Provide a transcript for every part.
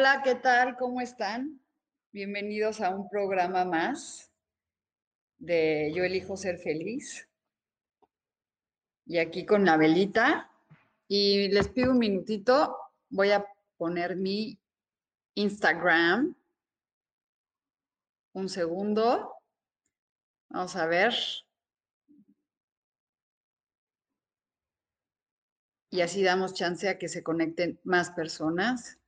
Hola, ¿qué tal? ¿Cómo están? Bienvenidos a un programa más de Yo elijo ser feliz. Y aquí con la velita. Y les pido un minutito, voy a poner mi Instagram. Un segundo. Vamos a ver. Y así damos chance a que se conecten más personas.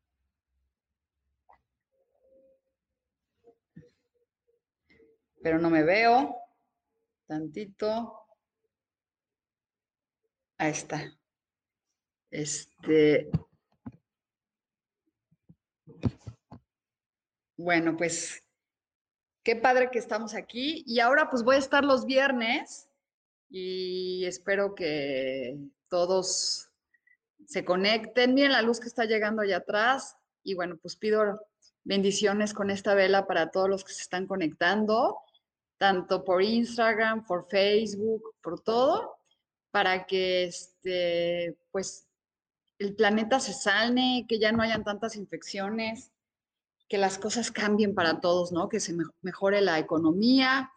Pero no me veo. Tantito. Ahí está. Este. Bueno, pues qué padre que estamos aquí. Y ahora pues voy a estar los viernes y espero que todos se conecten. Miren la luz que está llegando allá atrás. Y bueno, pues pido bendiciones con esta vela para todos los que se están conectando tanto por Instagram, por Facebook, por todo, para que este, pues, el planeta se sane, que ya no hayan tantas infecciones, que las cosas cambien para todos, ¿no? Que se mejore la economía,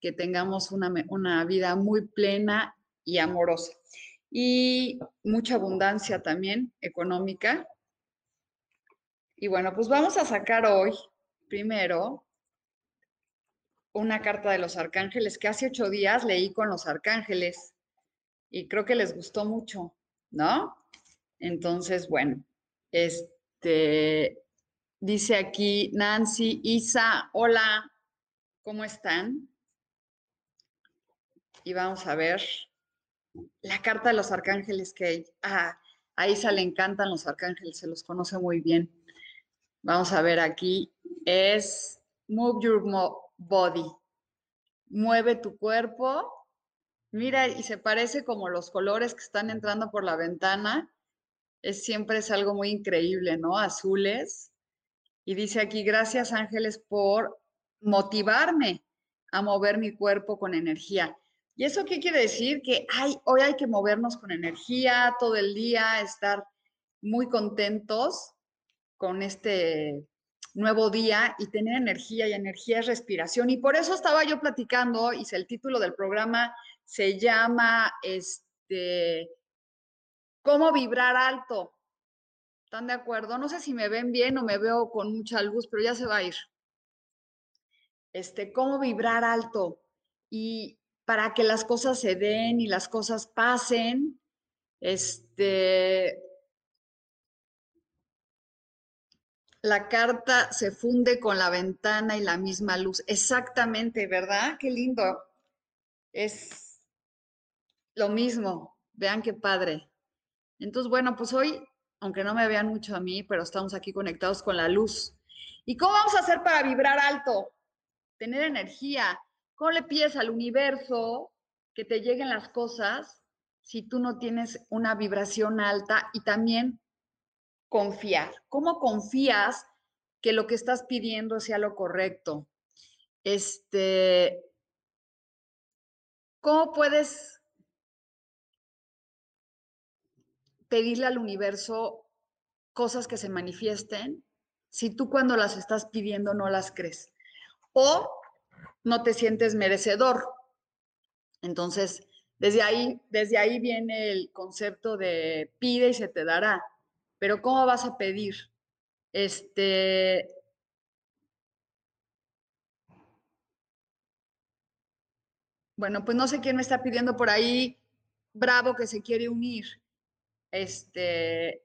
que tengamos una, una vida muy plena y amorosa. Y mucha abundancia también económica. Y bueno, pues vamos a sacar hoy, primero, una carta de los arcángeles que hace ocho días leí con los arcángeles y creo que les gustó mucho, ¿no? Entonces, bueno, este, dice aquí Nancy, Isa, hola, ¿cómo están? Y vamos a ver la carta de los arcángeles que ah, a Isa le encantan los arcángeles, se los conoce muy bien. Vamos a ver aquí, es Move Your body. Mueve tu cuerpo. Mira, y se parece como los colores que están entrando por la ventana. Es siempre es algo muy increíble, ¿no? Azules. Y dice aquí, gracias ángeles por motivarme a mover mi cuerpo con energía. ¿Y eso qué quiere decir? Que hay, hoy hay que movernos con energía todo el día, estar muy contentos con este nuevo día y tener energía y energía es respiración. Y por eso estaba yo platicando, y el título del programa se llama, este, ¿cómo vibrar alto? ¿Están de acuerdo? No sé si me ven bien o me veo con mucha luz, pero ya se va a ir. Este, ¿cómo vibrar alto? Y para que las cosas se den y las cosas pasen, este, la carta se funde con la ventana y la misma luz. Exactamente, ¿verdad? Qué lindo. Es lo mismo. Vean qué padre. Entonces, bueno, pues hoy, aunque no me vean mucho a mí, pero estamos aquí conectados con la luz. ¿Y cómo vamos a hacer para vibrar alto? Tener energía. ¿Cómo le pides al universo que te lleguen las cosas si tú no tienes una vibración alta y también confiar. ¿Cómo confías que lo que estás pidiendo sea lo correcto? Este, ¿cómo puedes pedirle al universo cosas que se manifiesten si tú cuando las estás pidiendo no las crees? O no te sientes merecedor. Entonces, desde ahí, desde ahí viene el concepto de pide y se te dará. Pero ¿cómo vas a pedir? Este, bueno, pues no sé quién me está pidiendo por ahí, Bravo, que se quiere unir este,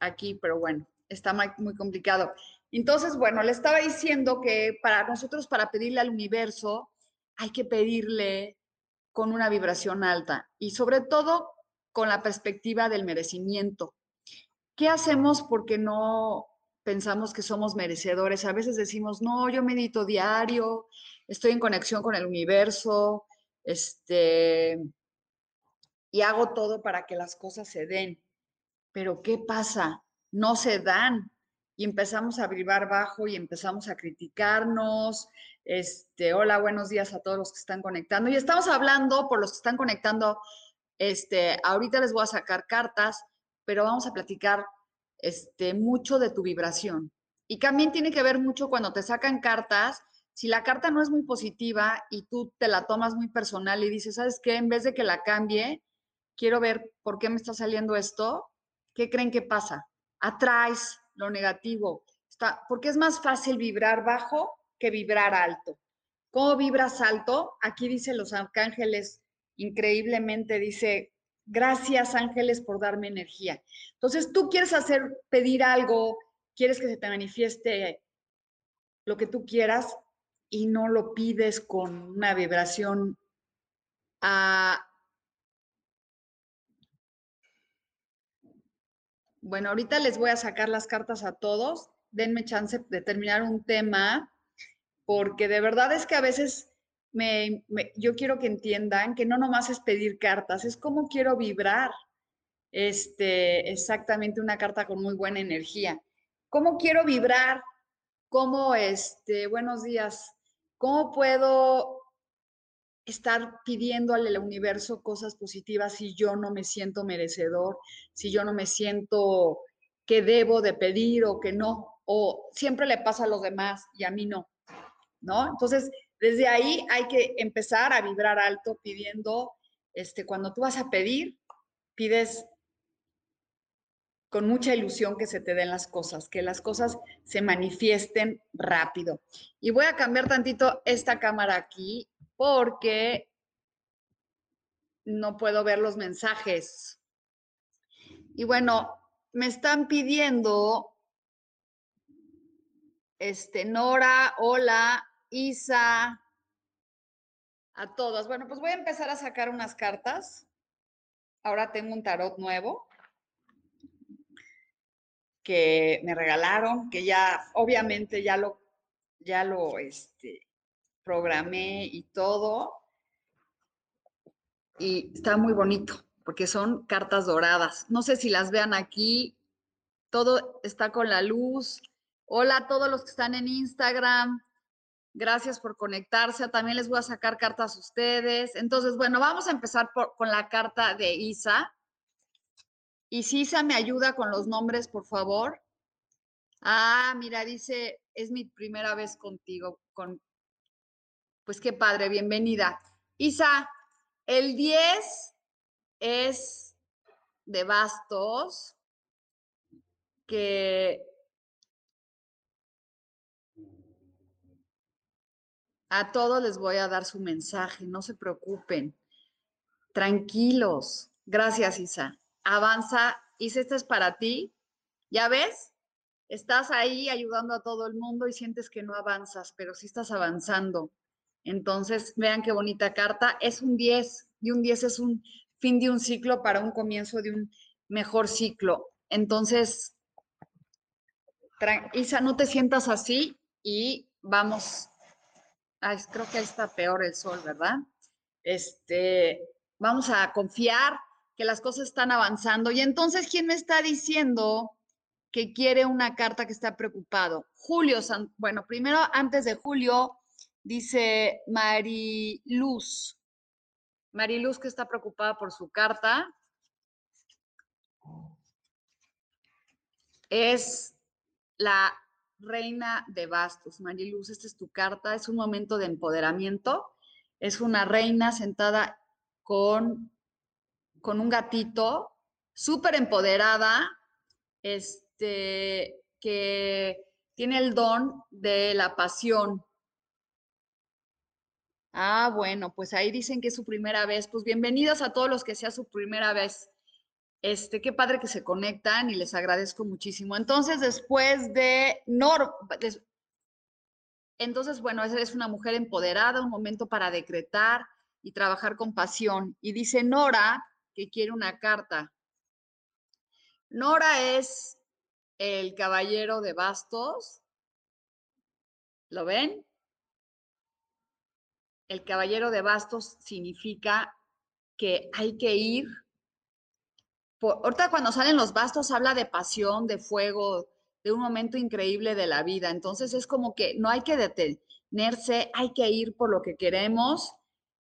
aquí, pero bueno, está muy complicado. Entonces, bueno, le estaba diciendo que para nosotros, para pedirle al universo, hay que pedirle con una vibración alta y sobre todo con la perspectiva del merecimiento. ¿Qué hacemos porque no pensamos que somos merecedores? A veces decimos, no, yo medito diario, estoy en conexión con el universo, este, y hago todo para que las cosas se den. Pero ¿qué pasa? No se dan y empezamos a vibrar bajo y empezamos a criticarnos. Este, hola, buenos días a todos los que están conectando. Y estamos hablando, por los que están conectando, este, ahorita les voy a sacar cartas, pero vamos a platicar este, mucho de tu vibración. Y también tiene que ver mucho cuando te sacan cartas, si la carta no es muy positiva y tú te la tomas muy personal y dices, ¿sabes qué? En vez de que la cambie, quiero ver por qué me está saliendo esto, ¿qué creen que pasa? Atraes lo negativo. Está, porque es más fácil vibrar bajo que vibrar alto. ¿Cómo vibras alto? Aquí dice los arcángeles, increíblemente dice, gracias ángeles por darme energía. Entonces, tú quieres hacer, pedir algo, quieres que se te manifieste lo que tú quieras y no lo pides con una vibración a Bueno, ahorita les voy a sacar las cartas a todos. Denme chance de terminar un tema, porque de verdad es que a veces me, yo quiero que entiendan que no nomás es pedir cartas, es cómo quiero vibrar. Este, exactamente una carta con muy buena energía. ¿Cómo quiero vibrar? ¿Cómo, este, buenos días, cómo puedo estar pidiéndole al universo cosas positivas si yo no me siento merecedor, si yo no me siento que debo de pedir o que no, o siempre le pasa a los demás y a mí no, ¿no? Entonces, desde ahí hay que empezar a vibrar alto pidiendo, este, cuando tú vas a pedir, pides con mucha ilusión que se te den las cosas, que las cosas se manifiesten rápido. Y voy a cambiar tantito esta cámara aquí porque no puedo ver los mensajes. Y bueno, me están pidiendo, este, Nora, hola, Isa, a todas. Bueno, pues voy a empezar a sacar unas cartas. Ahora tengo un tarot nuevo que me regalaron, que ya, obviamente ya lo, ya lo, este, programé y todo. Y está muy bonito porque son cartas doradas. No sé si las vean aquí. Todo está con la luz. Hola a todos los que están en Instagram. Gracias por conectarse. También les voy a sacar cartas a ustedes. Entonces, bueno, vamos a empezar con la carta de Isa. Y si Isa me ayuda con los nombres, por favor. Ah, mira, dice, es mi primera vez contigo, con, pues qué padre, bienvenida. Isa, el 10 es de bastos, que a todos les voy a dar su mensaje, no se preocupen, tranquilos. Gracias, Isa. Avanza. Isa, esto es para ti. ¿Ya ves? Estás ahí ayudando a todo el mundo y sientes que no avanzas, pero sí estás avanzando. Entonces, vean qué bonita carta. Es un 10 y un 10 es un fin de un ciclo para un comienzo de un mejor ciclo. Entonces, Isa, no te sientas así y vamos. Ay, creo que ahí está peor el sol, ¿verdad? Este, vamos a confiar que las cosas están avanzando. Y entonces, ¿quién me está diciendo que quiere una carta que está preocupado? Julio, bueno, primero, antes de Julio, Dice Mariluz. Mariluz que está preocupada por su carta. Es la reina de bastos. Mariluz, esta es tu carta. Es un momento de empoderamiento. Es una reina sentada con, con un gatito, súper empoderada, este, que tiene el don de la pasión. Ah, bueno, pues ahí dicen que es su primera vez. Pues bienvenidos a todos los que sea su primera vez. Este, qué padre que se conectan y les agradezco muchísimo. Entonces, después de Nor, entonces, bueno, es una mujer empoderada, un momento para decretar y trabajar con pasión. Y dice Nora que quiere una carta. Nora es el caballero de bastos. ¿Lo ven? El caballero de bastos significa que hay que ir. Ahorita cuando salen los bastos habla de pasión, de fuego, de un momento increíble de la vida. Entonces es como que no hay que detenerse, hay que ir por lo que queremos.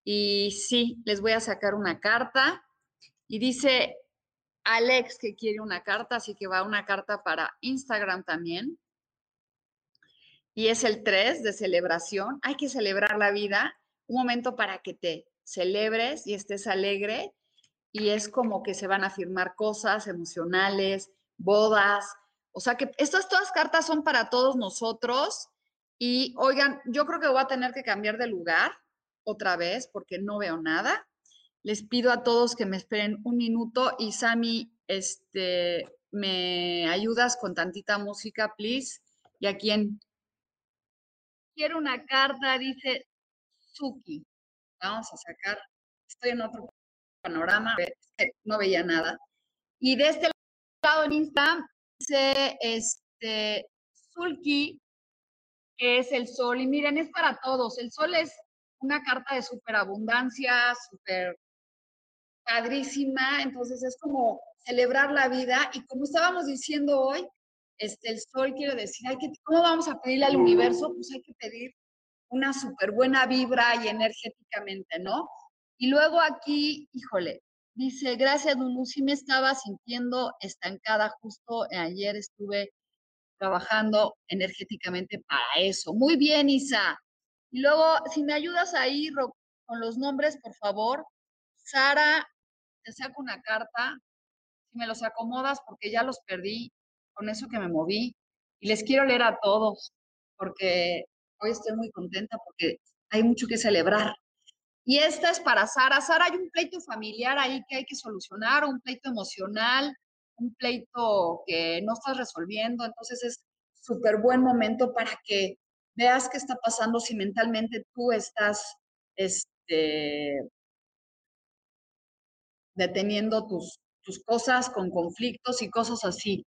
Y sí, les voy a sacar una carta. Y dice, Alex que quiere una carta, así que va una carta para Instagram también. Y es el 3 de celebración. Hay que celebrar la vida, un momento para que te celebres y estés alegre. Y es como que se van a firmar cosas emocionales, bodas. O sea que estas todas cartas son para todos nosotros. Y oigan, yo creo que voy a tener que cambiar de lugar otra vez porque no veo nada. Les pido a todos que me esperen un minuto y Sami, este, ¿me ayudas con tantita música, please? Y a quien quiero una carta, dice Suki. Vamos a sacar, estoy en otro panorama, no veía nada. Y de este lado en Insta dice este Sulki, que es el sol. Y miren, es para todos. El sol es una carta de superabundancia, super padrísima, entonces es como celebrar la vida y como estábamos diciendo hoy, este, el sol quiere decir, hay que, ¿cómo vamos a pedirle al universo? Pues hay que pedir una súper buena vibra y energéticamente, ¿no? Y luego aquí, híjole, dice, gracias Lulu, sí me estaba sintiendo estancada, justo ayer estuve trabajando energéticamente para eso. Muy bien, Isa. Y luego, si me ayudas ahí con los nombres, por favor. Sara te saco una carta, si me los acomodas porque ya los perdí con eso que me moví y les quiero leer a todos porque hoy estoy muy contenta porque hay mucho que celebrar. Y esta es para Sara. Sara, hay un pleito familiar ahí que hay que solucionar, un pleito emocional, un pleito que no estás resolviendo. Entonces es súper buen momento para que veas qué está pasando si mentalmente tú estás este, deteniendo tus, tus cosas con conflictos y cosas así.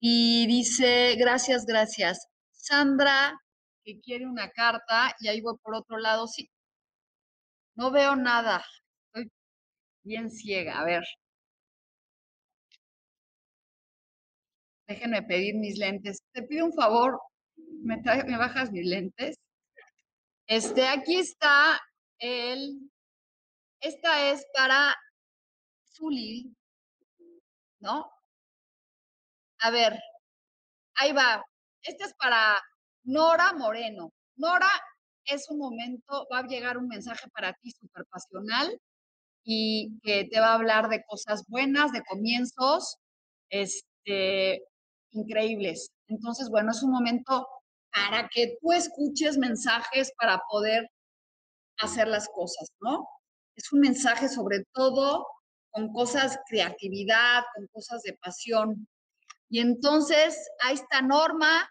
Y dice, gracias, gracias. Sandra, que quiere una carta, y ahí voy por otro lado, sí. No veo nada. Estoy bien ciega. A ver. Déjenme pedir mis lentes. Te pido un favor, me, bajas mis lentes. Este, aquí está el, esta es para Zulil, ¿no? A ver, ahí va. Este es para Nora Moreno. Nora, es un momento, va a llegar un mensaje para ti súper pasional y que te va a hablar de cosas buenas, de comienzos, este, increíbles. Entonces, bueno, es un momento para que tú escuches mensajes para poder hacer las cosas, ¿no? Es un mensaje sobre todo con cosas creatividad, con cosas de pasión. Y entonces, ahí está Norma,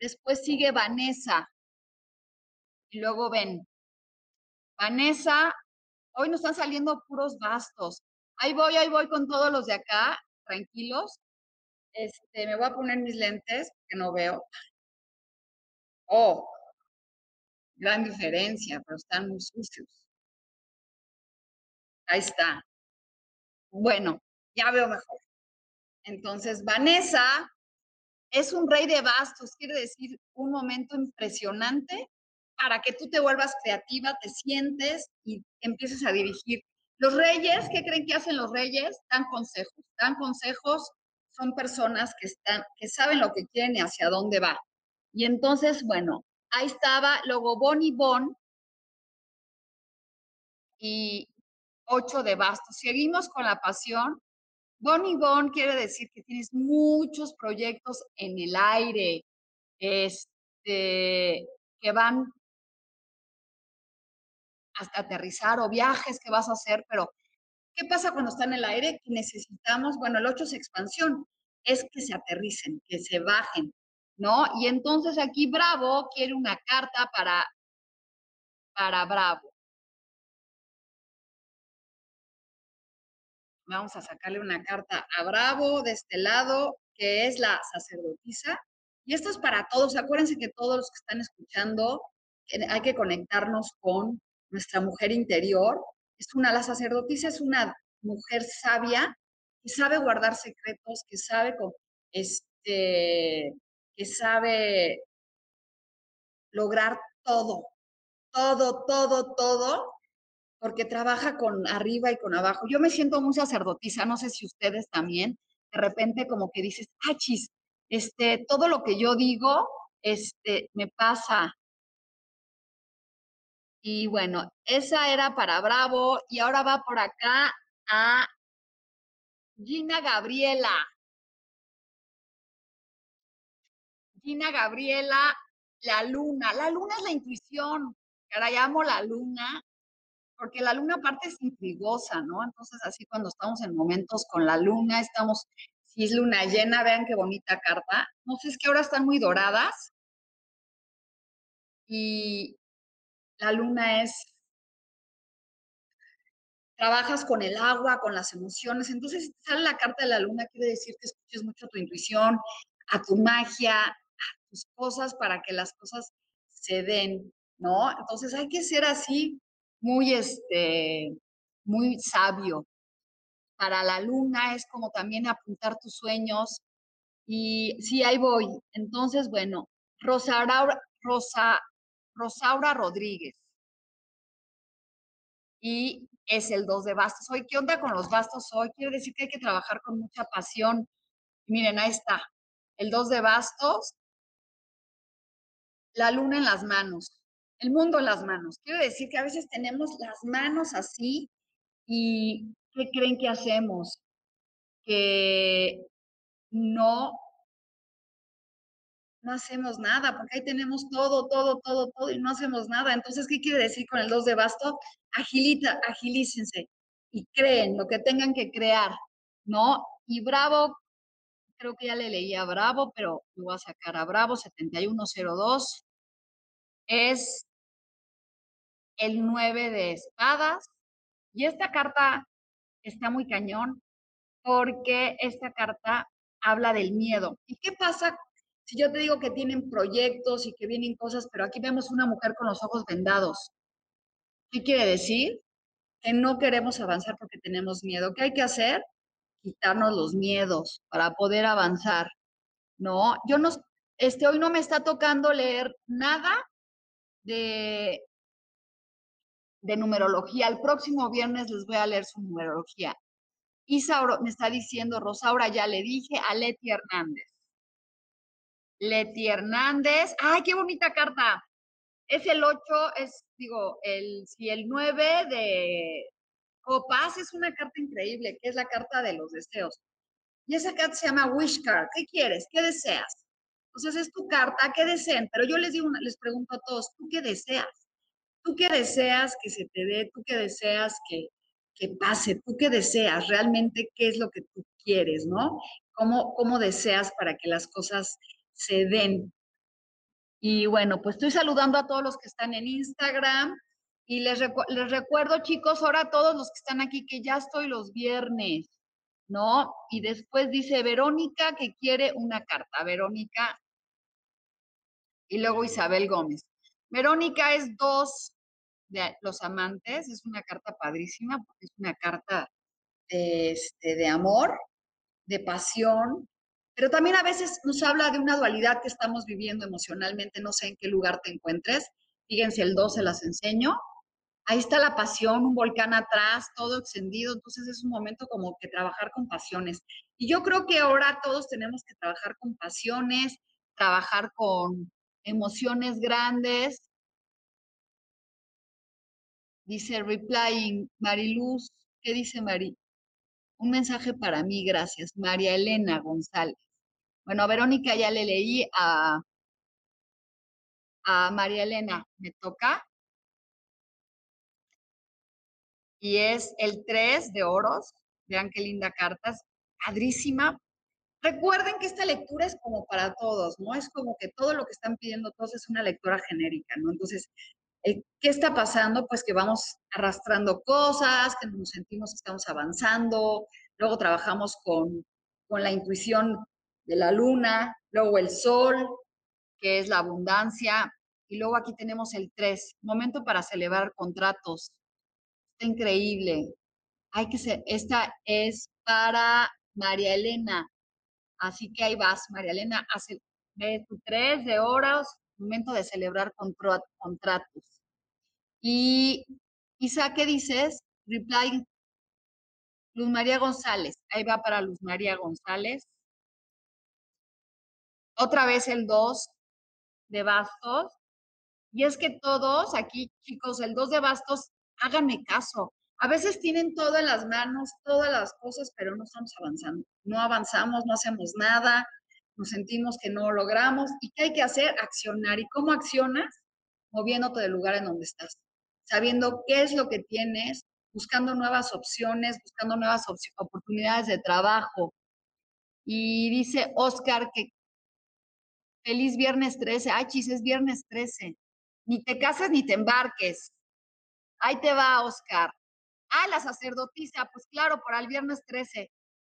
después sigue Vanessa. Y luego ven, Vanessa, hoy nos están saliendo puros bastos. Ahí voy, ahí voy con todos los de acá, tranquilos. Este, me voy a poner mis lentes, que no veo. Oh, gran diferencia, pero están muy sucios. Ahí está. Bueno, ya veo mejor. Entonces, Vanessa es un rey de bastos, quiere decir un momento impresionante para que tú te vuelvas creativa, te sientes y empieces a dirigir. Los reyes, ¿qué creen que hacen los reyes? Dan consejos. Dan consejos, son personas que, están, que saben lo que quieren y hacia dónde va. Y entonces, bueno, ahí estaba, luego Bonnie Bon y ocho de bastos. Seguimos con la pasión. Bonnie Bon quiere decir que tienes muchos proyectos en el aire, este, que van hasta aterrizar o viajes que vas a hacer, pero ¿qué pasa cuando está en el aire? Que necesitamos, bueno, el 8 es expansión, es que se aterricen, que se bajen, ¿no? Y entonces aquí Bravo quiere una carta para, para Bravo. Vamos a sacarle una carta a Bravo de este lado, que es la sacerdotisa. Y esto es para todos. Acuérdense que todos los que están escuchando, hay que conectarnos con nuestra mujer interior. Es una, la sacerdotisa es una mujer sabia que sabe guardar secretos, que sabe, este, que sabe lograr todo, todo, todo, todo porque trabaja con arriba y con abajo. Yo me siento muy sacerdotisa, no sé si ustedes también, de repente como que dices, achis, este, todo lo que yo digo, este, me pasa. Y bueno, esa era para Bravo y ahora va por acá a Gina Gabriela. Gina Gabriela, la luna. La luna es la intuición. Ahora llamo la luna porque la luna aparte es intrigosa, ¿no? Entonces, así cuando estamos en momentos con la luna, estamos, si es luna llena, vean qué bonita carta. No sé, es que ahora están muy doradas. Y la luna es, trabajas con el agua, con las emociones. Entonces, si sale la carta de la luna, quiere decir que escuches mucho a tu intuición, a tu magia, a tus cosas para que las cosas se den, ¿no? Entonces hay que ser así muy, este, muy sabio. Para la luna es como también apuntar tus sueños. Y sí, ahí voy. Entonces, bueno, Rosaura, Rosa, Rosaura Rodríguez. Y es el 2 de bastos. Hoy, ¿qué onda con los bastos hoy? Quiere decir que hay que trabajar con mucha pasión. Miren, ahí está. El 2 de bastos. La luna en las manos el mundo en las manos. Quiero decir que a veces tenemos las manos así y ¿qué creen que hacemos? Que no, no hacemos nada, porque ahí tenemos todo, todo, todo, todo y no hacemos nada. Entonces, ¿qué quiere decir con el 2 de basto? Agilita, agilícense y creen lo que tengan que crear, ¿no? Y Bravo, creo que ya le leía a Bravo, pero lo voy a sacar a Bravo, 7102 es el 9 de espadas. Y esta carta está muy cañón porque esta carta habla del miedo. ¿Y qué pasa si yo te digo que tienen proyectos y que vienen cosas, pero aquí vemos una mujer con los ojos vendados? ¿Qué quiere decir? Que no queremos avanzar porque tenemos miedo. ¿Qué hay que hacer? Quitarnos los miedos para poder avanzar. No, yo no, este, hoy no me está tocando leer nada de, de numerología. El próximo viernes les voy a leer su numerología. Isauro me está diciendo, Rosaura, ya le dije a Leti Hernández. Leti Hernández, ¡ay, qué bonita carta! Es el 8, es, digo, el, si el 9 de copas es una carta increíble, que es la carta de los deseos. Y esa carta se llama Wish Card. ¿Qué quieres? ¿Qué deseas? Entonces es tu carta, ¿qué desean? Pero yo les digo, les pregunto a todos, ¿tú qué deseas? ¿Tú qué deseas que se te dé? ¿Tú qué deseas que, que pase? ¿Tú qué deseas? Realmente, ¿qué es lo que tú quieres, no? ¿Cómo, ¿Cómo deseas para que las cosas se den? Y bueno, pues estoy saludando a todos los que están en Instagram. Y les, les recuerdo, chicos, ahora a todos los que están aquí, que ya estoy los viernes, ¿no? Y después dice Verónica que quiere una carta. Verónica, y luego Isabel Gómez. Verónica es dos de los amantes, es una carta padrísima porque es una carta de, este, de amor, de pasión, pero también a veces nos habla de una dualidad que estamos viviendo emocionalmente, no sé en qué lugar te encuentres. Fíjense, el 2 se las enseño. Ahí está la pasión, un volcán atrás, todo extendido, entonces es un momento como que trabajar con pasiones. Y yo creo que ahora todos tenemos que trabajar con pasiones, trabajar con emociones grandes. Dice replying Mariluz, ¿qué dice Mari? Un mensaje para mí, gracias. María Elena González. Bueno, a Verónica ya le leí a, a María Elena. ¿Me toca? Y es el 3 de oros. Vean qué linda carta. Padrísima. Recuerden que esta lectura es como para todos, ¿no? Es como que todo lo que están pidiendo todos es una lectura genérica, ¿no? Entonces, ¿qué está pasando? Pues que vamos arrastrando cosas, que nos sentimos que estamos avanzando, luego trabajamos con, con la intuición de la luna, luego el sol, que es la abundancia, y luego aquí tenemos el 3, momento para celebrar contratos. Está increíble. Hay que ser, esta es para María Elena. Así que ahí vas, María Elena, hace de tu 3 de horas, momento de celebrar contratos. Y Isa, ¿qué dices? Reply Luz María González. Ahí va para Luz María González. Otra vez el 2 de bastos. Y es que todos aquí, chicos, el 2 de bastos, háganme caso. A veces tienen todo en las manos, todas las cosas, pero no estamos avanzando. No avanzamos, no hacemos nada, nos sentimos que no logramos. ¿Y qué hay que hacer? Accionar. ¿Y cómo accionas? Moviéndote del lugar en donde estás, sabiendo qué es lo que tienes, buscando nuevas opciones, buscando nuevas oportunidades de trabajo. Y dice Oscar que feliz viernes 13. Ay, chis, es viernes 13. Ni te cases ni te embarques. Ahí te va, Oscar. Ah, la sacerdotisa, pues claro, para el viernes 13.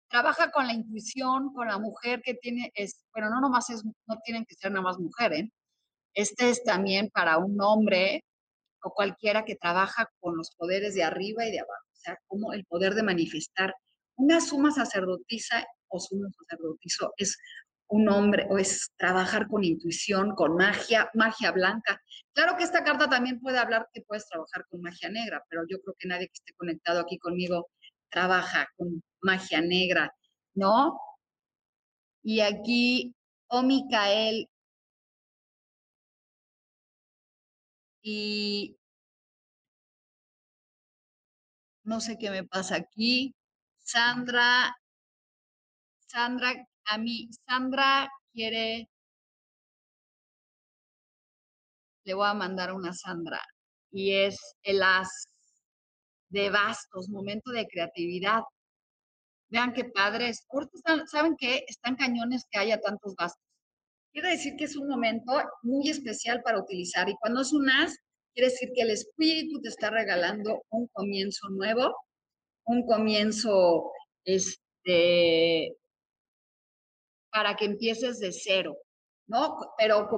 Trabaja con la intuición, con la mujer que tiene, es, bueno, no nomás es, no tienen que ser nada más mujer, ¿eh? Este es también para un hombre o cualquiera que trabaja con los poderes de arriba y de abajo, o sea, como el poder de manifestar. Una suma sacerdotisa o suma sacerdotizo es un hombre o es trabajar con intuición, con magia, magia blanca. Claro que esta carta también puede hablar que puedes trabajar con magia negra, pero yo creo que nadie que esté conectado aquí conmigo trabaja con magia negra, ¿no? Y aquí, oh Micael, y no sé qué me pasa aquí. Sandra, Sandra a mí, Sandra quiere, le voy a mandar una Sandra, y es el as de bastos, momento de creatividad. Vean qué padres. Saben que están cañones que haya tantos bastos. Quiere decir que es un momento muy especial para utilizar. Y cuando es un as, quiere decir que el espíritu te está regalando un comienzo nuevo, un comienzo este, para que empieces de cero, ¿no? Pero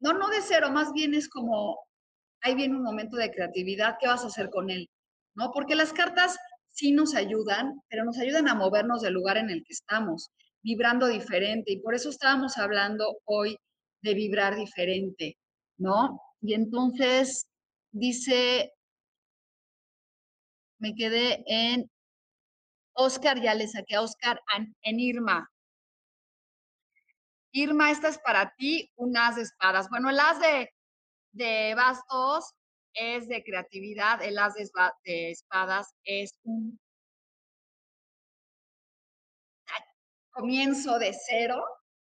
no, no de cero, más bien es como, ahí viene un momento de creatividad, ¿qué vas a hacer con él? ¿No? Porque las cartas sí nos ayudan, pero nos ayudan a movernos del lugar en el que estamos, vibrando diferente. Y por eso estábamos hablando hoy de vibrar diferente, ¿no? Y entonces dice, me quedé en Oscar, ya le saqué a Oscar en Irma. Irma, esta es para ti, un as de espadas. Bueno, el as de, de bastos es de creatividad, el as de, espadas es un comienzo de cero,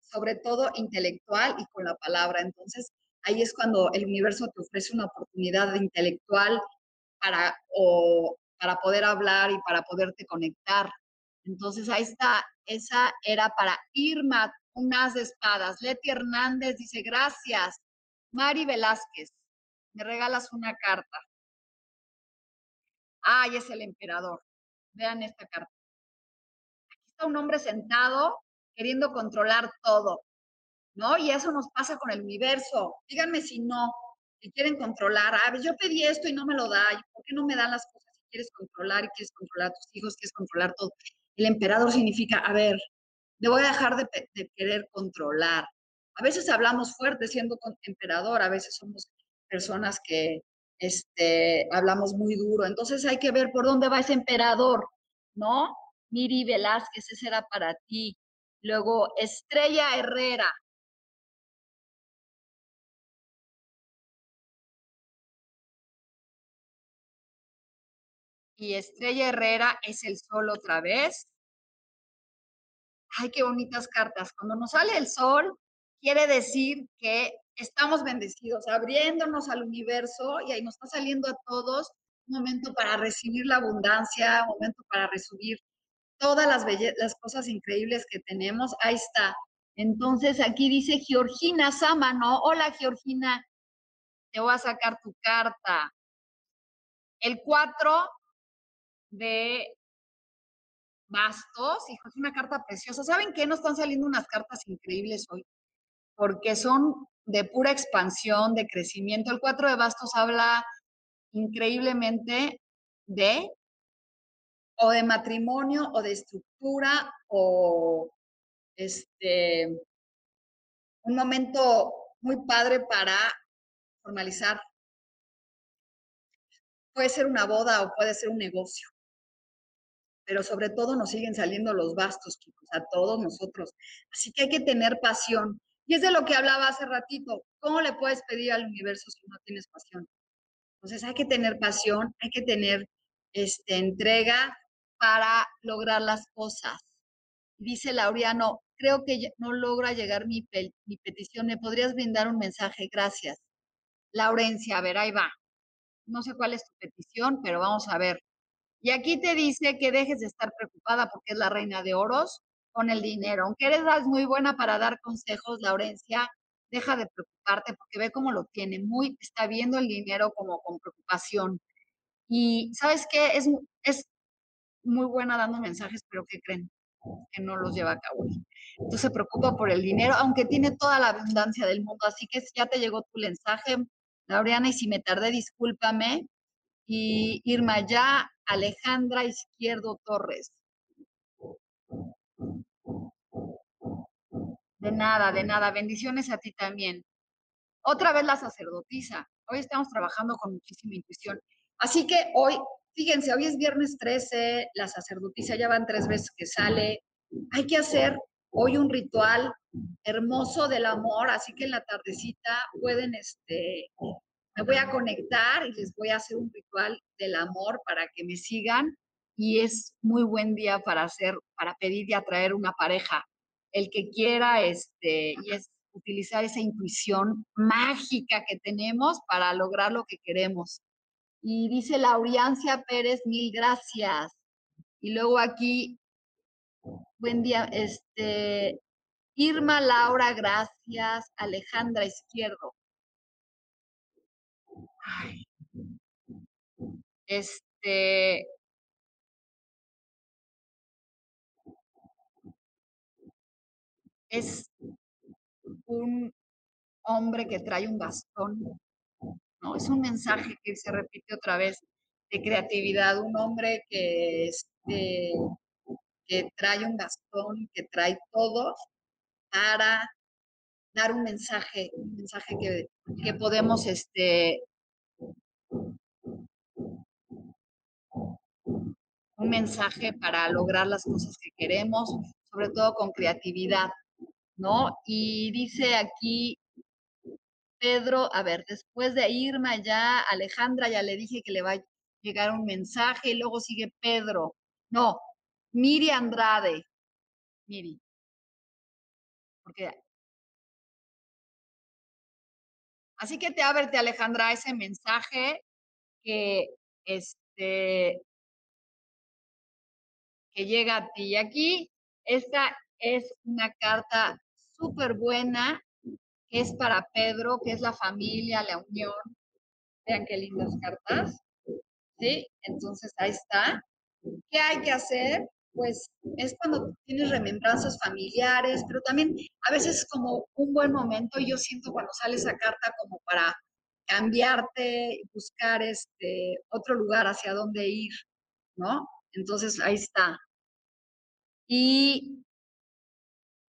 sobre todo intelectual y con la palabra. Entonces, ahí es cuando el universo te ofrece una oportunidad intelectual para, o, para poder hablar y para poderte conectar. Entonces, ahí está, esa era para Irma, as de espadas. Leti Hernández dice, gracias. Mari Velázquez, me regalas una carta. Ay, es el emperador. Vean esta carta. Aquí está un hombre sentado queriendo controlar todo, ¿no? Y eso nos pasa con el universo. Díganme si no, si quieren controlar. A ver, yo pedí esto y no me lo da. ¿Por qué no me dan las cosas si quieres controlar y quieres controlar a tus hijos, quieres controlar todo? El emperador significa, a ver, le voy a dejar de, querer controlar. A veces hablamos fuerte siendo emperador, a veces somos personas que este, hablamos muy duro. Entonces hay que ver por dónde va ese emperador, ¿no? Miri Velázquez, ese era para ti. Luego, Estrella Herrera. Y Estrella Herrera es el sol otra vez. Ay, qué bonitas cartas. Cuando nos sale el sol, quiere decir que estamos bendecidos, abriéndonos al universo y ahí nos está saliendo a todos un momento para recibir la abundancia, un momento para recibir todas las, cosas increíbles que tenemos. Ahí está. Entonces aquí dice Georgina Sámano. Hola Georgina, te voy a sacar tu carta. El 4 de bastos, hijo, es una carta preciosa. ¿Saben qué? Nos están saliendo unas cartas increíbles hoy, porque son de pura expansión, de crecimiento. El 4 de bastos habla increíblemente de o de matrimonio o de estructura o este un momento muy padre para formalizar. Puede ser una boda o puede ser un negocio. Pero sobre todo nos siguen saliendo los bastos, chicos, a todos nosotros. Así que hay que tener pasión. Y es de lo que hablaba hace ratito. ¿Cómo le puedes pedir al universo si no tienes pasión? Entonces hay que tener pasión, hay que tener este, entrega para lograr las cosas. Dice Laureano, creo que no logra llegar mi, mi petición. ¿Me podrías brindar un mensaje? Gracias. Laurencia, a ver, ahí va. No sé cuál es tu petición, pero vamos a ver. Y aquí te dice que dejes de estar preocupada porque es la reina de oros con el dinero. Aunque eres muy buena para dar consejos, Laurencia, deja de preocuparte porque ve cómo lo tiene, muy, está viendo el dinero como con preocupación. Y sabes qué, es, es muy buena dando mensajes, pero ¿qué creen? Que no los lleva a cabo. Entonces se preocupa por el dinero, aunque tiene toda la abundancia del mundo. Así que ya te llegó tu mensaje, Laureana, y si me tardé, discúlpame. Y Irma ya, Alejandra Izquierdo Torres. De nada, de nada. Bendiciones a ti también. Otra vez la sacerdotisa. Hoy estamos trabajando con muchísima intuición. Así que hoy, fíjense, hoy es viernes 13, la sacerdotisa ya van tres veces que sale. Hay que hacer hoy un ritual hermoso del amor, así que en la tardecita pueden, este, me voy a conectar y les voy a hacer un ritual del amor para que me sigan y es muy buen día para hacer, para pedir y atraer una pareja el que quiera, este, y es utilizar esa intuición mágica que tenemos para lograr lo que queremos. Y dice Lauriancia Pérez, mil gracias. Y luego aquí, buen día, este, Irma Laura, gracias. Alejandra Izquierdo. Este, es un hombre que trae un bastón, ¿no? Es un mensaje que se repite otra vez de creatividad, un hombre que, este, que trae un bastón, que trae todo para dar un mensaje, un mensaje que, que podemos este, un mensaje para lograr las cosas que queremos, sobre todo con creatividad. ¿no? Y dice aquí Pedro, a ver, después de Irma ya, Alejandra ya le dije que le va a llegar un mensaje y luego sigue Pedro. No, Miri Andrade. Miri. Porque Así que te ábrete, Alejandra, ese mensaje que este que llega a ti. Aquí esta es una carta súper buena, que es para Pedro, que es la familia, la unión. Vean qué lindas cartas. ¿Sí? Entonces ahí está. ¿Qué hay que hacer? Pues es cuando tienes remembranzas familiares, pero también a veces como un buen momento, yo siento cuando sale esa carta como para cambiarte, buscar este otro lugar hacia dónde ir, ¿no? Entonces ahí está. Y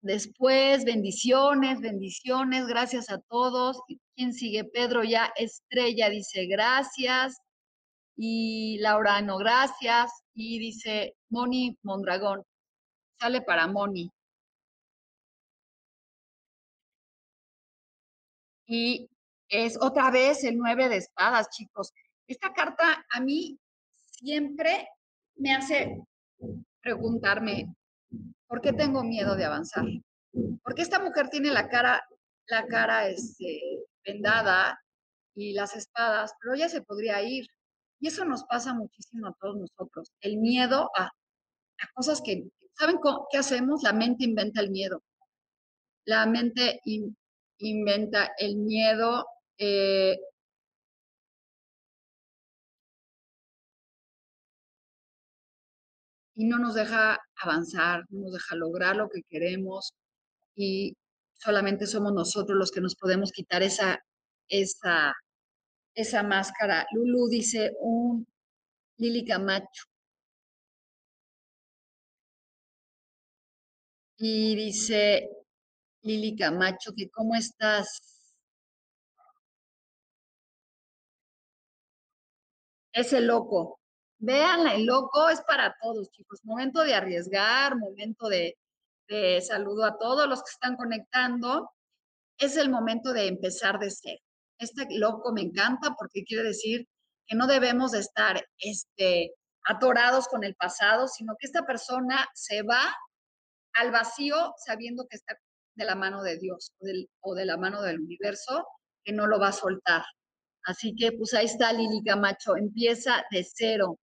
Después, bendiciones, bendiciones, gracias a todos. ¿Quién sigue? Pedro ya, Estrella dice gracias. Y Laura, no, gracias. Y dice Moni Mondragón, sale para Moni. Y es otra vez el nueve de espadas, chicos. Esta carta a mí siempre me hace preguntarme, ¿por qué tengo miedo de avanzar? Porque esta mujer tiene la cara, la cara este, vendada y las espadas, pero ella se podría ir. Y eso nos pasa muchísimo a todos nosotros. El miedo a, cosas que, ¿saben qué hacemos? La mente inventa el miedo. La mente inventa el miedo. Eh, y no nos deja avanzar, no nos deja lograr lo que queremos y solamente somos nosotros los que nos podemos quitar esa, esa, esa máscara. Lulu dice un Lili Camacho. Y dice Lili Camacho que cómo estás. Ese loco. Veanla, el loco es para todos, chicos. Momento de arriesgar, momento de, de saludo a todos los que están conectando. Es el momento de empezar de ser. Este loco me encanta porque quiere decir que no debemos de estar este, atorados con el pasado, sino que esta persona se va al vacío sabiendo que está de la mano de Dios o, de la mano del universo, que no lo va a soltar. Así que pues ahí está Lili Camacho, empieza de cero,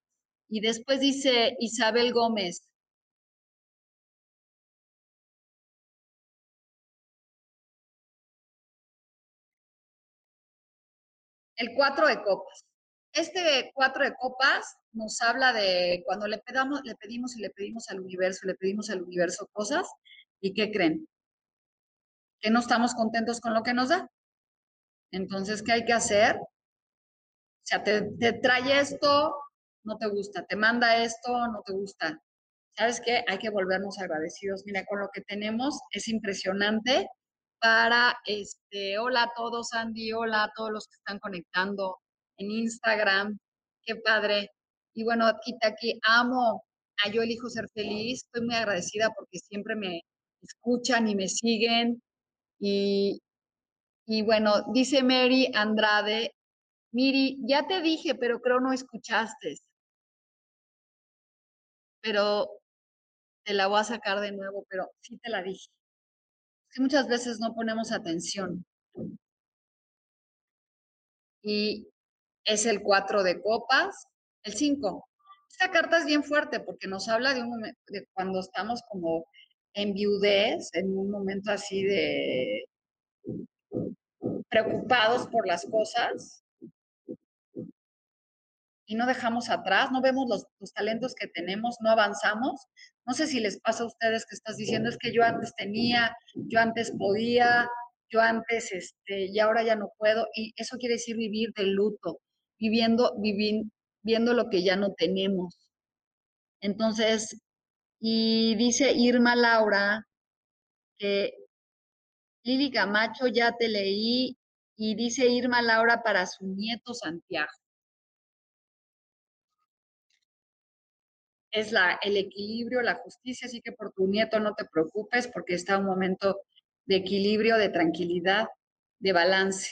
y después dice Isabel Gómez. El cuatro de copas. Este cuatro de copas nos habla de cuando le, pedamos, le pedimos y le pedimos al universo, le pedimos al universo cosas, ¿y qué creen? Que no estamos contentos con lo que nos da. Entonces, ¿qué hay que hacer? O sea, te, te trae esto, no te gusta, te manda esto, no te gusta. ¿Sabes qué? Hay que volvernos agradecidos. Mira, con lo que tenemos es impresionante para, este, hola a todos, Andy, hola a todos los que están conectando en Instagram, qué padre. Y bueno, aquí, amo a Yo Elijo Ser Feliz, estoy muy agradecida porque siempre me escuchan y me siguen. Y, y bueno, dice Mary Andrade, Miri, ya te dije, pero creo no escuchaste pero te la voy a sacar de nuevo, pero sí te la dije. Que muchas veces no ponemos atención. Y es el 4 de copas, el 5. Esta carta es bien fuerte porque nos habla de, un de cuando estamos como en viudez, en un momento así de preocupados por las cosas, y no dejamos atrás, no vemos los, talentos que tenemos, no avanzamos. No sé si les pasa a ustedes que estás diciendo, es que yo antes tenía, yo antes podía, yo antes, este, y ahora ya no puedo. Y eso quiere decir vivir de luto, viviendo, viviendo lo que ya no tenemos. Entonces, y dice Irma Laura que Lili Camacho ya te leí y dice Irma Laura para su nieto Santiago. Es la, el equilibrio, la justicia, así que por tu nieto no te preocupes porque está un momento de equilibrio, de tranquilidad, de balance,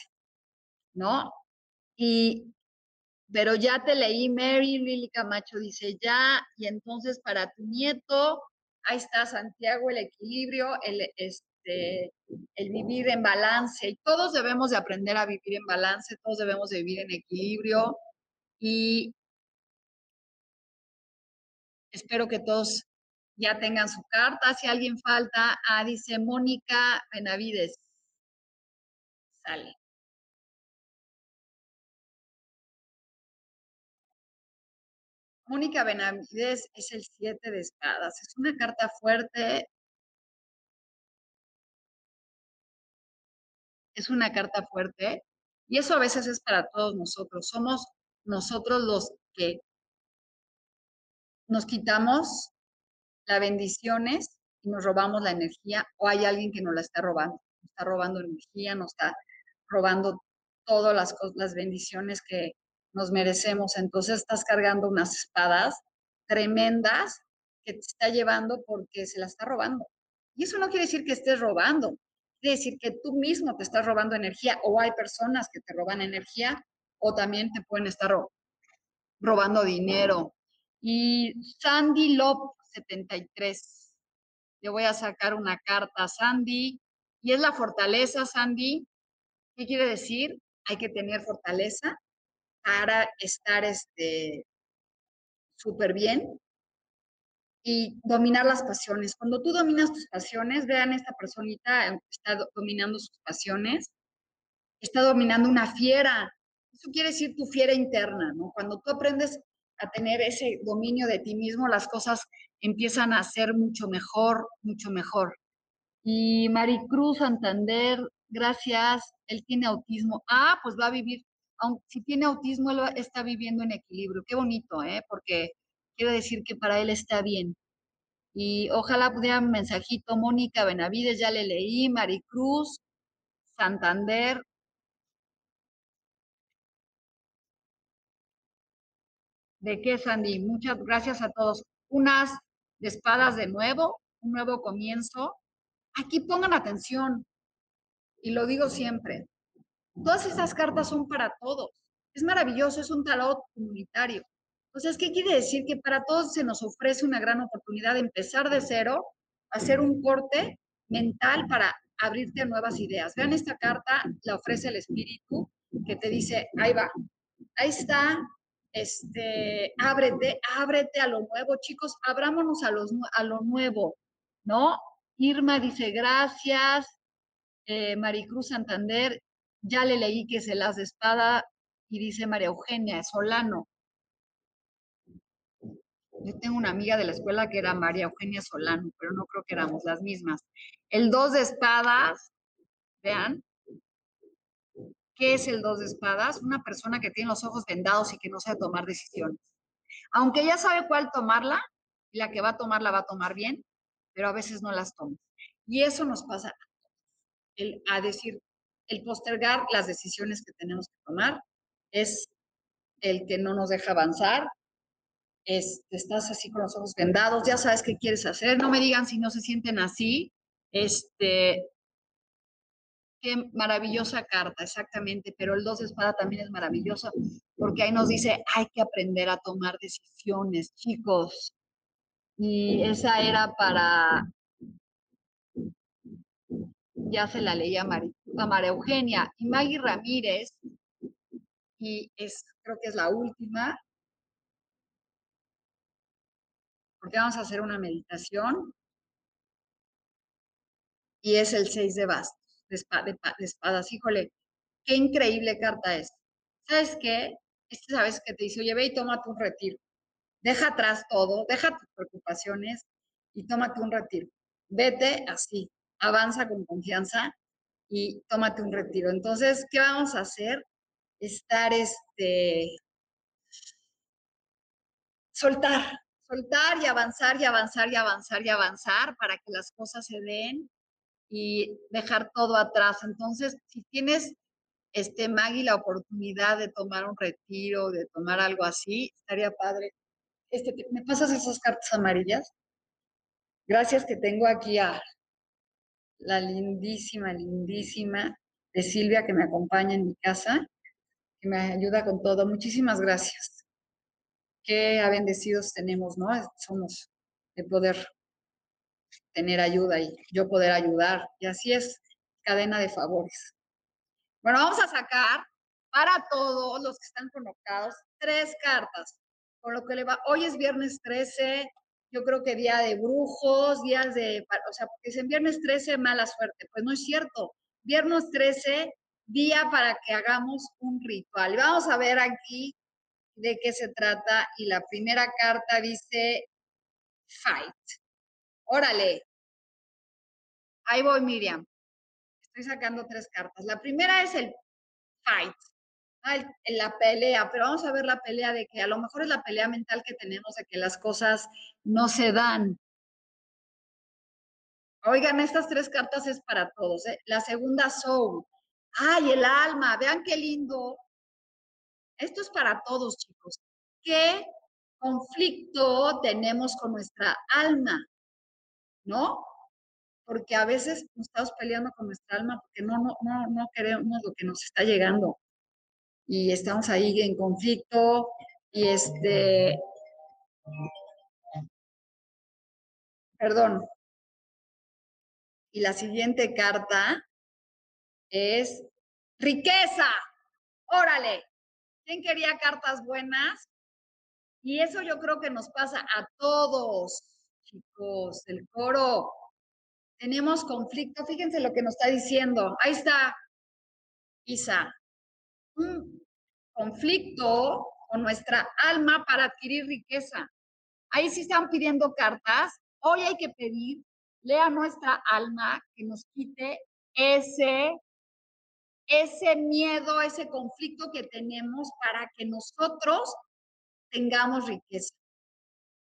¿no? Y, pero ya te leí, Mary Lili Camacho dice ya, y entonces para tu nieto, ahí está Santiago, el equilibrio, el, este, el vivir en balance, y todos debemos de aprender a vivir en balance, todos debemos de vivir en equilibrio, y Espero que todos ya tengan su carta. Si alguien falta, ah, dice Mónica Benavides. Sale. Mónica Benavides es el siete de espadas. Es una carta fuerte. Es una carta fuerte. Y eso a veces es para todos nosotros. Somos nosotros los que nos quitamos las bendiciones y nos robamos la energía o hay alguien que nos la está robando, nos está robando energía, nos está robando todas las, las bendiciones que nos merecemos. Entonces estás cargando unas espadas tremendas que te está llevando porque se la está robando. Y eso no quiere decir que estés robando, quiere decir que tú mismo te estás robando energía o hay personas que te roban energía o también te pueden estar robando dinero, Y Sandy Lop 73. Le voy a sacar una carta a Sandy. Y es la fortaleza, Sandy. ¿Qué quiere decir? Hay que tener fortaleza para estar este súper bien y dominar las pasiones. Cuando tú dominas tus pasiones, vean esta personita está dominando sus pasiones, está dominando una fiera. Eso quiere decir tu fiera interna, ¿no? Cuando tú aprendes a tener ese dominio de ti mismo, las cosas empiezan a ser mucho mejor, mucho mejor. Y Maricruz Santander, gracias, él tiene autismo. Ah, pues va a vivir, aunque si tiene autismo, él está viviendo en equilibrio. Qué bonito, ¿eh? Porque quiere decir que para él está bien. Y ojalá pudiera un mensajito, Mónica Benavides, ya le leí, Maricruz, Santander, ¿De qué, Sandy? Muchas gracias a todos. Unas de espadas de nuevo, un nuevo comienzo. Aquí pongan atención, y lo digo siempre, todas estas cartas son para todos. Es maravilloso, es un tarot comunitario. Entonces, ¿qué quiere decir? Que para todos se nos ofrece una gran oportunidad de empezar de cero, hacer un corte mental para abrirte a nuevas ideas. Vean esta carta, la ofrece el espíritu, que te dice, ahí va, ahí está, este, ábrete, ábrete a lo nuevo, chicos, abrámonos a, los, a lo nuevo, ¿no? Irma dice, gracias. Eh, Maricruz Santander, ya le leí que se las de espada y dice María Eugenia Solano. Yo tengo una amiga de la escuela que era María Eugenia Solano, pero no creo que éramos las mismas. El dos de espadas, vean, ¿Qué es el dos de espadas? Una persona que tiene los ojos vendados y que no sabe tomar decisiones. Aunque ya sabe cuál tomarla, la que va a tomarla va a tomar bien, pero a veces no las toma. Y eso nos pasa el, a decir, el postergar las decisiones que tenemos que tomar es el que no nos deja avanzar. Es, estás así con los ojos vendados, ya sabes qué quieres hacer. No me digan si no se sienten así. Este, Qué maravillosa carta, exactamente, pero el dos de espada también es maravilloso porque ahí nos dice, hay que aprender a tomar decisiones, chicos. Y esa era para, ya se la leía a, María Eugenia. Y Maggie Ramírez, y es, creo que es la última, porque vamos a hacer una meditación, y es el 6 de bastos de, espadas. Híjole, qué increíble carta es. ¿Sabes qué? Este sabes que te dice, oye, y tómate un retiro. Deja atrás todo, deja tus preocupaciones y tómate un retiro. Vete así, avanza con confianza y tómate un retiro. Entonces, ¿qué vamos a hacer? Estar este soltar, soltar y avanzar y avanzar y avanzar y avanzar para que las cosas se den y dejar todo atrás. Entonces, si tienes, este, Maggie, la oportunidad de tomar un retiro, de tomar algo así, estaría padre. Este, ¿Me pasas esas cartas amarillas? Gracias que tengo aquí a la lindísima, lindísima de Silvia que me acompaña en mi casa, que me ayuda con todo. Muchísimas gracias. Qué bendecidos tenemos, ¿no? Somos de poder tener ayuda y yo poder ayudar. Y así es, cadena de favores. Bueno, vamos a sacar para todos los que están conectados tres cartas. Por lo que le va, hoy es viernes 13, yo creo que día de brujos, días de, o sea, porque dicen viernes 13, mala suerte. Pues no es cierto. Viernes 13, día para que hagamos un ritual. vamos a ver aquí de qué se trata. Y la primera carta dice fight. Órale. Ahí voy, Miriam. Estoy sacando tres cartas. La primera es el fight, la pelea, pero vamos a ver la pelea de que a lo mejor es la pelea mental que tenemos de que las cosas no se dan. Oigan, estas tres cartas es para todos. ¿eh? La segunda, soul. Ay, el alma, vean qué lindo. Esto es para todos, chicos. ¿Qué conflicto tenemos con nuestra alma? ¿No? Porque a veces nos estamos peleando con nuestra alma porque no, no, no, no queremos lo que nos está llegando. Y estamos ahí en conflicto y este Perdón. Y la siguiente carta es riqueza. Órale. ¿Quién quería cartas buenas? Y eso yo creo que nos pasa a todos, chicos, el coro. Tenemos conflicto. Fíjense lo que nos está diciendo. Ahí está, Isa. Un conflicto con nuestra alma para adquirir riqueza. Ahí sí están pidiendo cartas. Hoy hay que pedir, lea nuestra alma que nos quite ese ese miedo, ese conflicto que tenemos para que nosotros tengamos riqueza.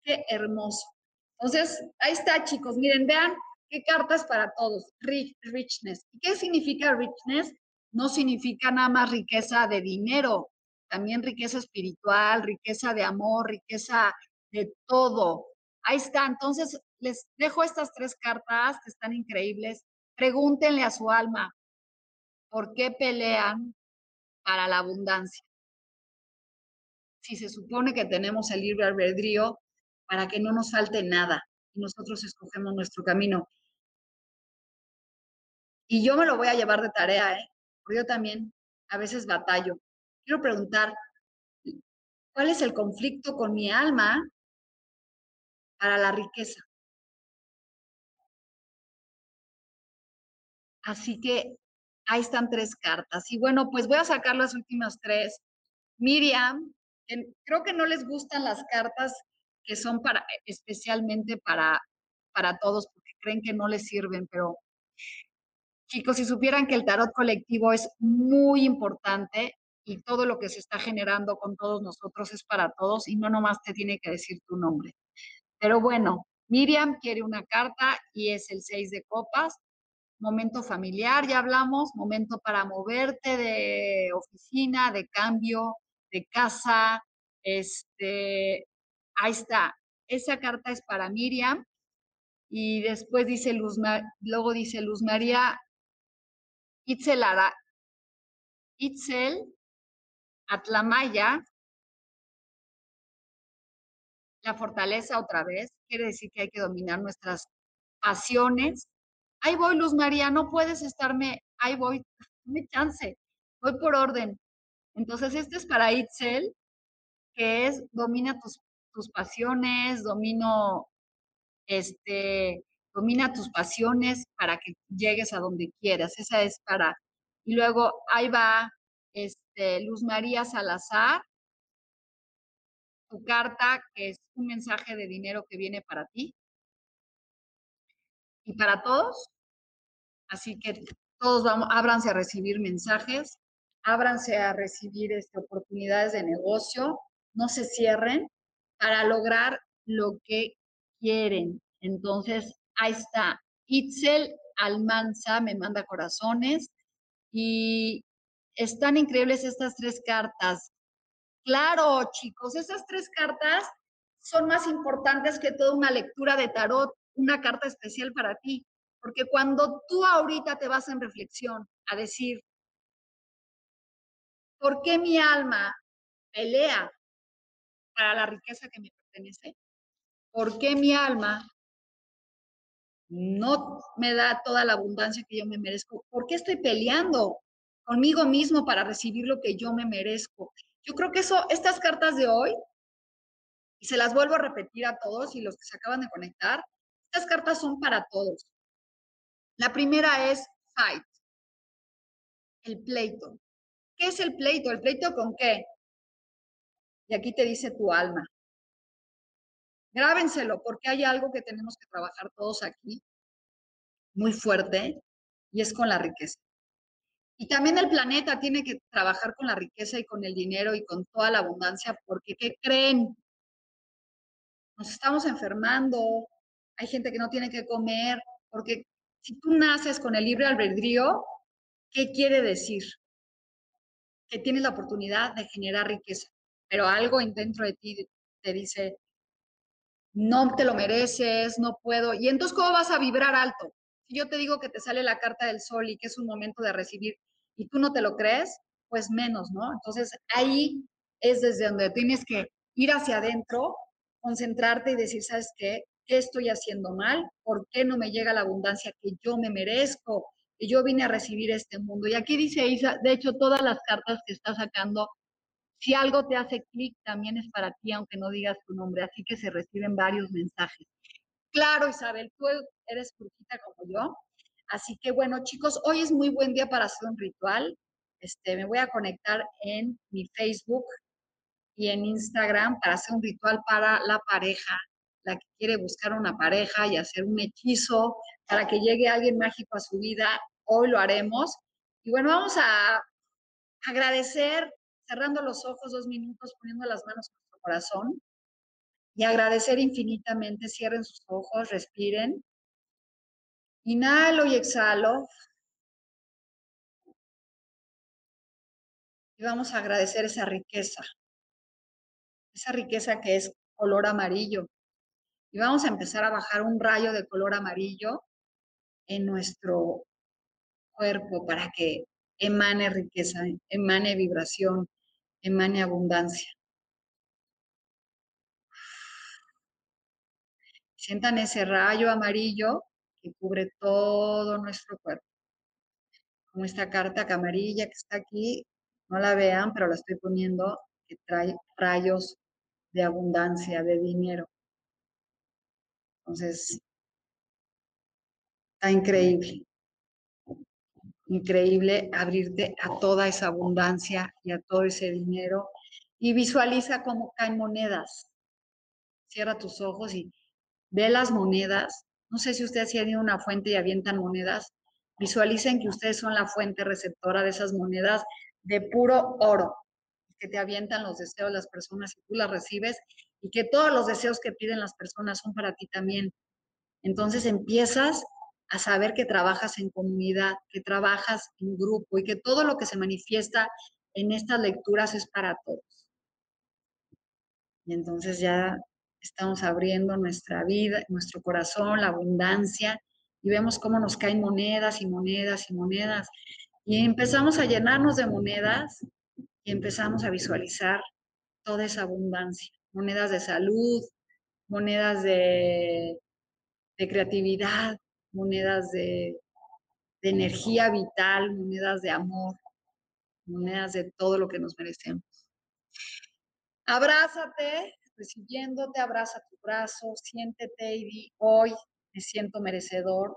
Qué hermoso. Entonces, ahí está, chicos. Miren, vean qué cartas para todos. Rich, richness. ¿Y qué significa richness? No significa nada más riqueza de dinero, también riqueza espiritual, riqueza de amor, riqueza de todo. Ahí está. Entonces, les dejo estas tres cartas que están increíbles. Pregúntenle a su alma, ¿por qué pelean para la abundancia? Si se supone que tenemos el libre albedrío para que no nos falte nada y nosotros escogemos nuestro camino. Y yo me lo voy a llevar de tarea, ¿eh? porque yo también a veces batallo. Quiero preguntar, ¿cuál es el conflicto con mi alma para la riqueza? Así que ahí están tres cartas. Y bueno, pues voy a sacar las últimas tres. Miriam, creo que no les gustan las cartas que son para especialmente para, para todos, porque creen que no les sirven, pero chicos, si supieran que el tarot colectivo es muy importante y todo lo que se está generando con todos nosotros es para todos y no nomás te tiene que decir tu nombre. Pero bueno, Miriam quiere una carta y es el seis de copas momento familiar, ya hablamos, momento para moverte de oficina, de cambio, de casa. Este, ahí está. Esa carta es para Miriam. Y después dice Luz, luego dice Luz María Itzel, Itzel Atlamaya, la fortaleza otra vez, quiere decir que hay que dominar nuestras pasiones, ahí voy, Luz María, no puedes estarme, ahí voy, me chance, voy por orden. Entonces, este es para Itzel, que es domina tus, tus pasiones, domino, este, domina tus pasiones para que llegues a donde quieras. Esa es para. Y luego ahí va este, Luz María Salazar, tu carta, que es un mensaje de dinero que viene para ti. Y para todos, Así que todos vamos, ábranse a recibir mensajes, ábranse a recibir este, oportunidades de negocio, no se cierren para lograr lo que quieren. Entonces, ahí está. Itzel Almanza me manda corazones y están increíbles estas tres cartas. Claro, chicos, estas tres cartas son más importantes que toda una lectura de tarot, una carta especial para ti. Porque cuando tú ahorita te vas en reflexión a decir, ¿por qué mi alma pelea para la riqueza que me pertenece? ¿Por qué mi alma no me da toda la abundancia que yo me merezco? ¿Por qué estoy peleando conmigo mismo para recibir lo que yo me merezco? Yo creo que eso, estas cartas de hoy, y se las vuelvo a repetir a todos y los que se acaban de conectar, estas cartas son para todos. La primera es fight, el pleito. ¿Qué es el pleito? ¿El pleito con qué? Y aquí te dice tu alma. Grábenselo porque hay algo que tenemos que trabajar todos aquí, muy fuerte, y es con la riqueza. Y también el planeta tiene que trabajar con la riqueza y con el dinero y con toda la abundancia, porque ¿qué creen? Nos estamos enfermando, hay gente que no tiene que comer, porque si tú naces con el libre albedrío, ¿qué quiere decir? Que tienes la oportunidad de generar riqueza, pero algo dentro de ti te dice, no te lo mereces, no puedo. Y entonces, ¿cómo vas a vibrar alto? Si yo te digo que te sale la carta del sol y que es un momento de recibir y tú no te lo crees, pues menos, ¿no? Entonces, ahí es desde donde tienes que ir hacia adentro, concentrarte y decir, ¿sabes qué? ¿Qué estoy haciendo mal? ¿Por qué no me llega la abundancia que yo me merezco? Que yo vine a recibir este mundo. Y aquí dice Isa, de hecho, todas las cartas que está sacando, si algo te hace clic, también es para ti, aunque no digas tu nombre. Así que se reciben varios mensajes. Claro, Isabel, tú eres brujita como yo. Así que bueno, chicos, hoy es muy buen día para hacer un ritual. Este, me voy a conectar en mi Facebook y en Instagram para hacer un ritual para la pareja, la que quiere buscar una pareja y hacer un hechizo para que llegue alguien mágico a su vida. Hoy lo haremos. Y bueno, vamos a agradecer, cerrando los ojos dos minutos, poniendo las manos en nuestro corazón y agradecer infinitamente. Cierren sus ojos, respiren. Inhalo y exhalo. Y vamos a agradecer esa riqueza, esa riqueza que es color amarillo. Y vamos a empezar a bajar un rayo de color amarillo en nuestro cuerpo para que emane riqueza, emane vibración, emane abundancia. Sientan ese rayo amarillo que cubre todo nuestro cuerpo. Como esta carta amarilla que está aquí, no la vean, pero la estoy poniendo, que trae rayos de abundancia, de dinero. Entonces, está increíble. Increíble abrirte a toda esa abundancia y a todo ese dinero. Y visualiza cómo caen monedas. Cierra tus ojos y ve las monedas. No sé si ustedes tienen una fuente y avientan monedas. Visualicen que ustedes son la fuente receptora de esas monedas de puro oro, que te avientan los deseos de las personas y tú las recibes y que todos los deseos que piden las personas son para ti también. Entonces empiezas a saber que trabajas en comunidad, que trabajas en grupo y que todo lo que se manifiesta en estas lecturas es para todos. Y entonces ya estamos abriendo nuestra vida, nuestro corazón, la abundancia, y vemos cómo nos caen monedas y monedas y monedas. Y empezamos a llenarnos de monedas y empezamos a visualizar toda esa abundancia. Monedas de salud, monedas de, creatividad, monedas de, de energía vital, monedas de amor, monedas de todo lo que nos merecemos. Abrázate, recibiéndote, abraza tu brazo, siéntete y di, hoy me siento merecedor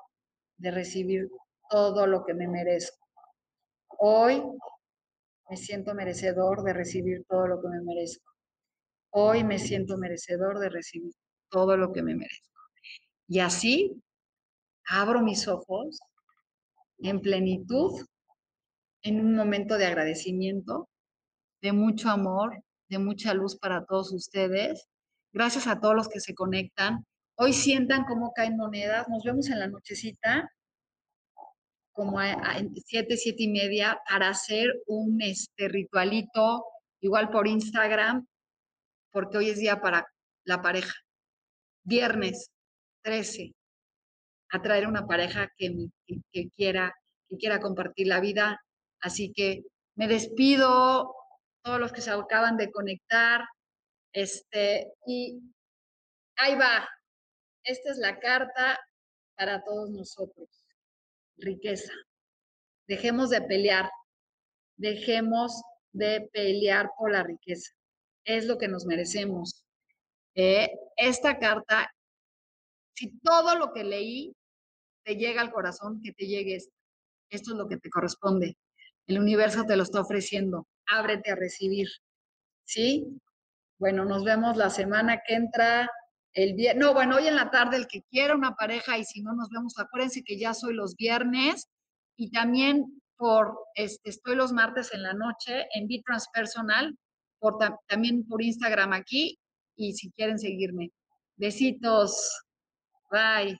de recibir todo lo que me merezco. Hoy me siento merecedor de recibir todo lo que me merezco. Hoy me siento merecedor de recibir todo lo que me merezco. Y así abro mis ojos en plenitud, en un momento de agradecimiento, de mucho amor, de mucha luz para todos ustedes. Gracias a todos los que se conectan. Hoy sientan cómo caen monedas. Nos vemos en la nochecita como a, siete, siete y media para hacer un este, ritualito, igual por Instagram, porque hoy es día para la pareja. Viernes 13, atraer una pareja que, que, quiera, que quiera compartir la vida. Así que me despido, todos los que se acaban de conectar, este, y ahí va. Esta es la carta para todos nosotros riqueza. Dejemos de pelear, dejemos de pelear por la riqueza. Es lo que nos merecemos. Eh, esta carta, si todo lo que leí te llega al corazón, que te llegue esto. Es lo que te corresponde. El universo te lo está ofreciendo. Ábrete a recibir. ¿Sí? Bueno, nos vemos la semana que entra. El viernes, no, bueno, hoy en la tarde el que quiera una pareja y si no nos vemos, acuérdense que ya soy los viernes y también por, este, estoy los martes en la noche en Personal, por, también por Instagram aquí y si quieren seguirme. Besitos. Bye.